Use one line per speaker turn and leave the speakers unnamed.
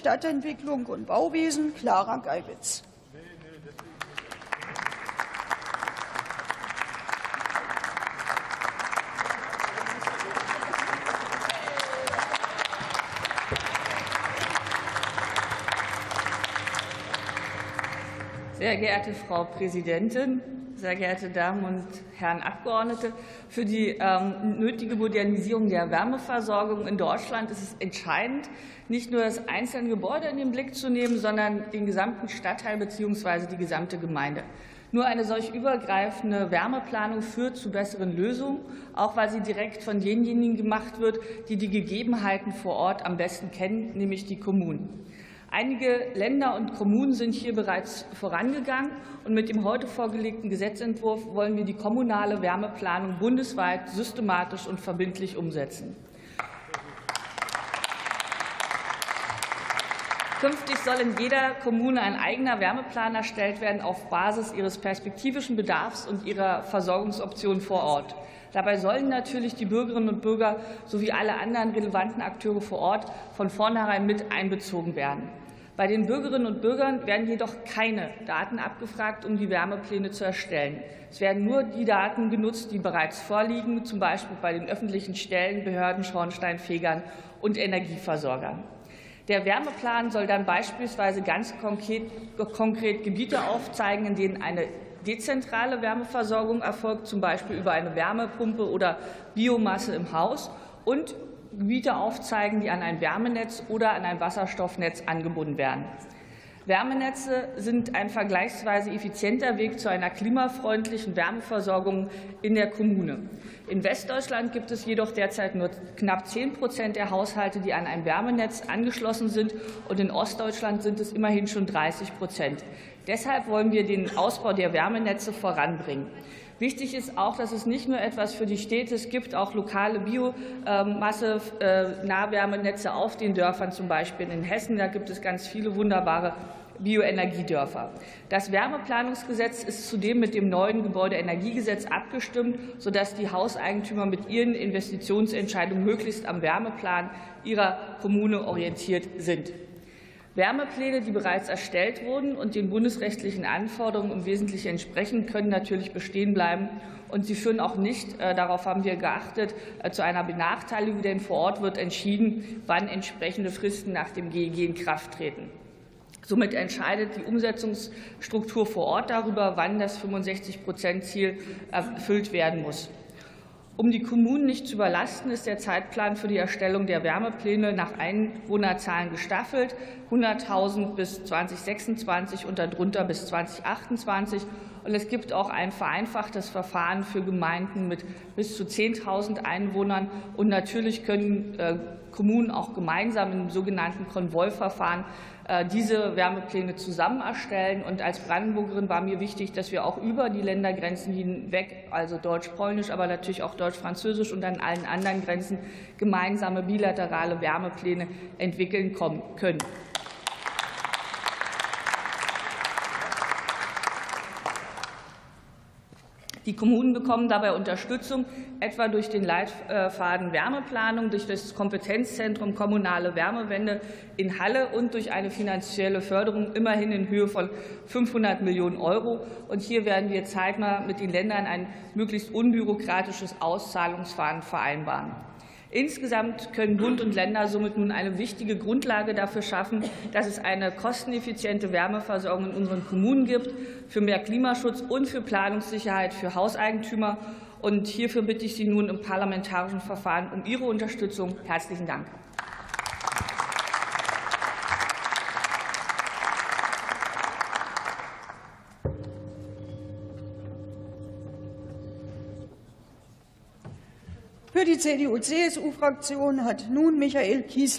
Stadtentwicklung und Bauwesen Clara Geiwitz.
Sehr geehrte Frau Präsidentin, sehr geehrte Damen und Herren Abgeordnete! Für die ähm, nötige Modernisierung der Wärmeversorgung in Deutschland ist es entscheidend, nicht nur das einzelne Gebäude in den Blick zu nehmen, sondern den gesamten Stadtteil bzw. die gesamte Gemeinde. Nur eine solch übergreifende Wärmeplanung führt zu besseren Lösungen, auch weil sie direkt von denjenigen gemacht wird, die die Gegebenheiten vor Ort am besten kennen, nämlich die Kommunen. Einige Länder und Kommunen sind hier bereits vorangegangen, und mit dem heute vorgelegten Gesetzentwurf wollen wir die kommunale Wärmeplanung bundesweit systematisch und verbindlich umsetzen. Künftig soll in jeder Kommune ein eigener Wärmeplan erstellt werden auf Basis ihres perspektivischen Bedarfs und ihrer Versorgungsoptionen vor Ort. Dabei sollen natürlich die Bürgerinnen und Bürger sowie alle anderen relevanten Akteure vor Ort von vornherein mit einbezogen werden. Bei den Bürgerinnen und Bürgern werden jedoch keine Daten abgefragt, um die Wärmepläne zu erstellen. Es werden nur die Daten genutzt, die bereits vorliegen, zum Beispiel bei den öffentlichen Stellen, Behörden, Schornsteinfegern und Energieversorgern. Der Wärmeplan soll dann beispielsweise ganz konkret, konkret Gebiete aufzeigen, in denen eine dezentrale Wärmeversorgung erfolgt, zum Beispiel über eine Wärmepumpe oder Biomasse im Haus, und Gebiete aufzeigen, die an ein Wärmenetz oder an ein Wasserstoffnetz angebunden werden. Wärmenetze sind ein vergleichsweise effizienter Weg zu einer klimafreundlichen Wärmeversorgung in der Kommune. In Westdeutschland gibt es jedoch derzeit nur knapp 10 Prozent der Haushalte, die an ein Wärmenetz angeschlossen sind, und in Ostdeutschland sind es immerhin schon 30 Prozent. Deshalb wollen wir den Ausbau der Wärmenetze voranbringen. Wichtig ist auch, dass es nicht nur etwas für die Städte es gibt, auch lokale Biomasse, äh, auf den Dörfern, zum Beispiel in Hessen. Da gibt es ganz viele wunderbare Bioenergiedörfer. Das Wärmeplanungsgesetz ist zudem mit dem neuen Gebäudeenergiegesetz abgestimmt, sodass die Hauseigentümer mit ihren Investitionsentscheidungen möglichst am Wärmeplan ihrer Kommune orientiert sind. Wärmepläne, die bereits erstellt wurden und den bundesrechtlichen Anforderungen im Wesentlichen entsprechen, können natürlich bestehen bleiben. Und sie führen auch nicht, äh, darauf haben wir geachtet, äh, zu einer Benachteiligung, denn vor Ort wird entschieden, wann entsprechende Fristen nach dem GEG in Kraft treten. Somit entscheidet die Umsetzungsstruktur vor Ort darüber, wann das 65-Prozent-Ziel erfüllt werden muss. Um die Kommunen nicht zu überlasten, ist der Zeitplan für die Erstellung der Wärmepläne nach Einwohnerzahlen gestaffelt, 100.000 bis 2026 und darunter bis 2028. Und es gibt auch ein vereinfachtes Verfahren für Gemeinden mit bis zu 10.000 Einwohnern. Und natürlich können äh, Kommunen auch gemeinsam im sogenannten Konvoiverfahren äh, diese Wärmepläne zusammen erstellen. Und als Brandenburgerin war mir wichtig, dass wir auch über die Ländergrenzen hinweg, also deutsch-polnisch, aber natürlich auch deutsch-französisch und an allen anderen Grenzen gemeinsame bilaterale Wärmepläne entwickeln können. Die Kommunen bekommen dabei Unterstützung, etwa durch den Leitfaden Wärmeplanung, durch das Kompetenzzentrum Kommunale Wärmewende in Halle und durch eine finanzielle Förderung immerhin in Höhe von 500 Millionen Euro. Und hier werden wir zeitnah mit den Ländern ein möglichst unbürokratisches Auszahlungsverfahren vereinbaren. Insgesamt können Bund und Länder somit nun eine wichtige Grundlage dafür schaffen, dass es eine kosteneffiziente Wärmeversorgung in unseren Kommunen gibt, für mehr Klimaschutz und für Planungssicherheit für Hauseigentümer. Und hierfür bitte ich Sie nun im parlamentarischen Verfahren um Ihre Unterstützung. Herzlichen Dank.
Für die CDU-CSU-Fraktion hat nun Michael Kiesling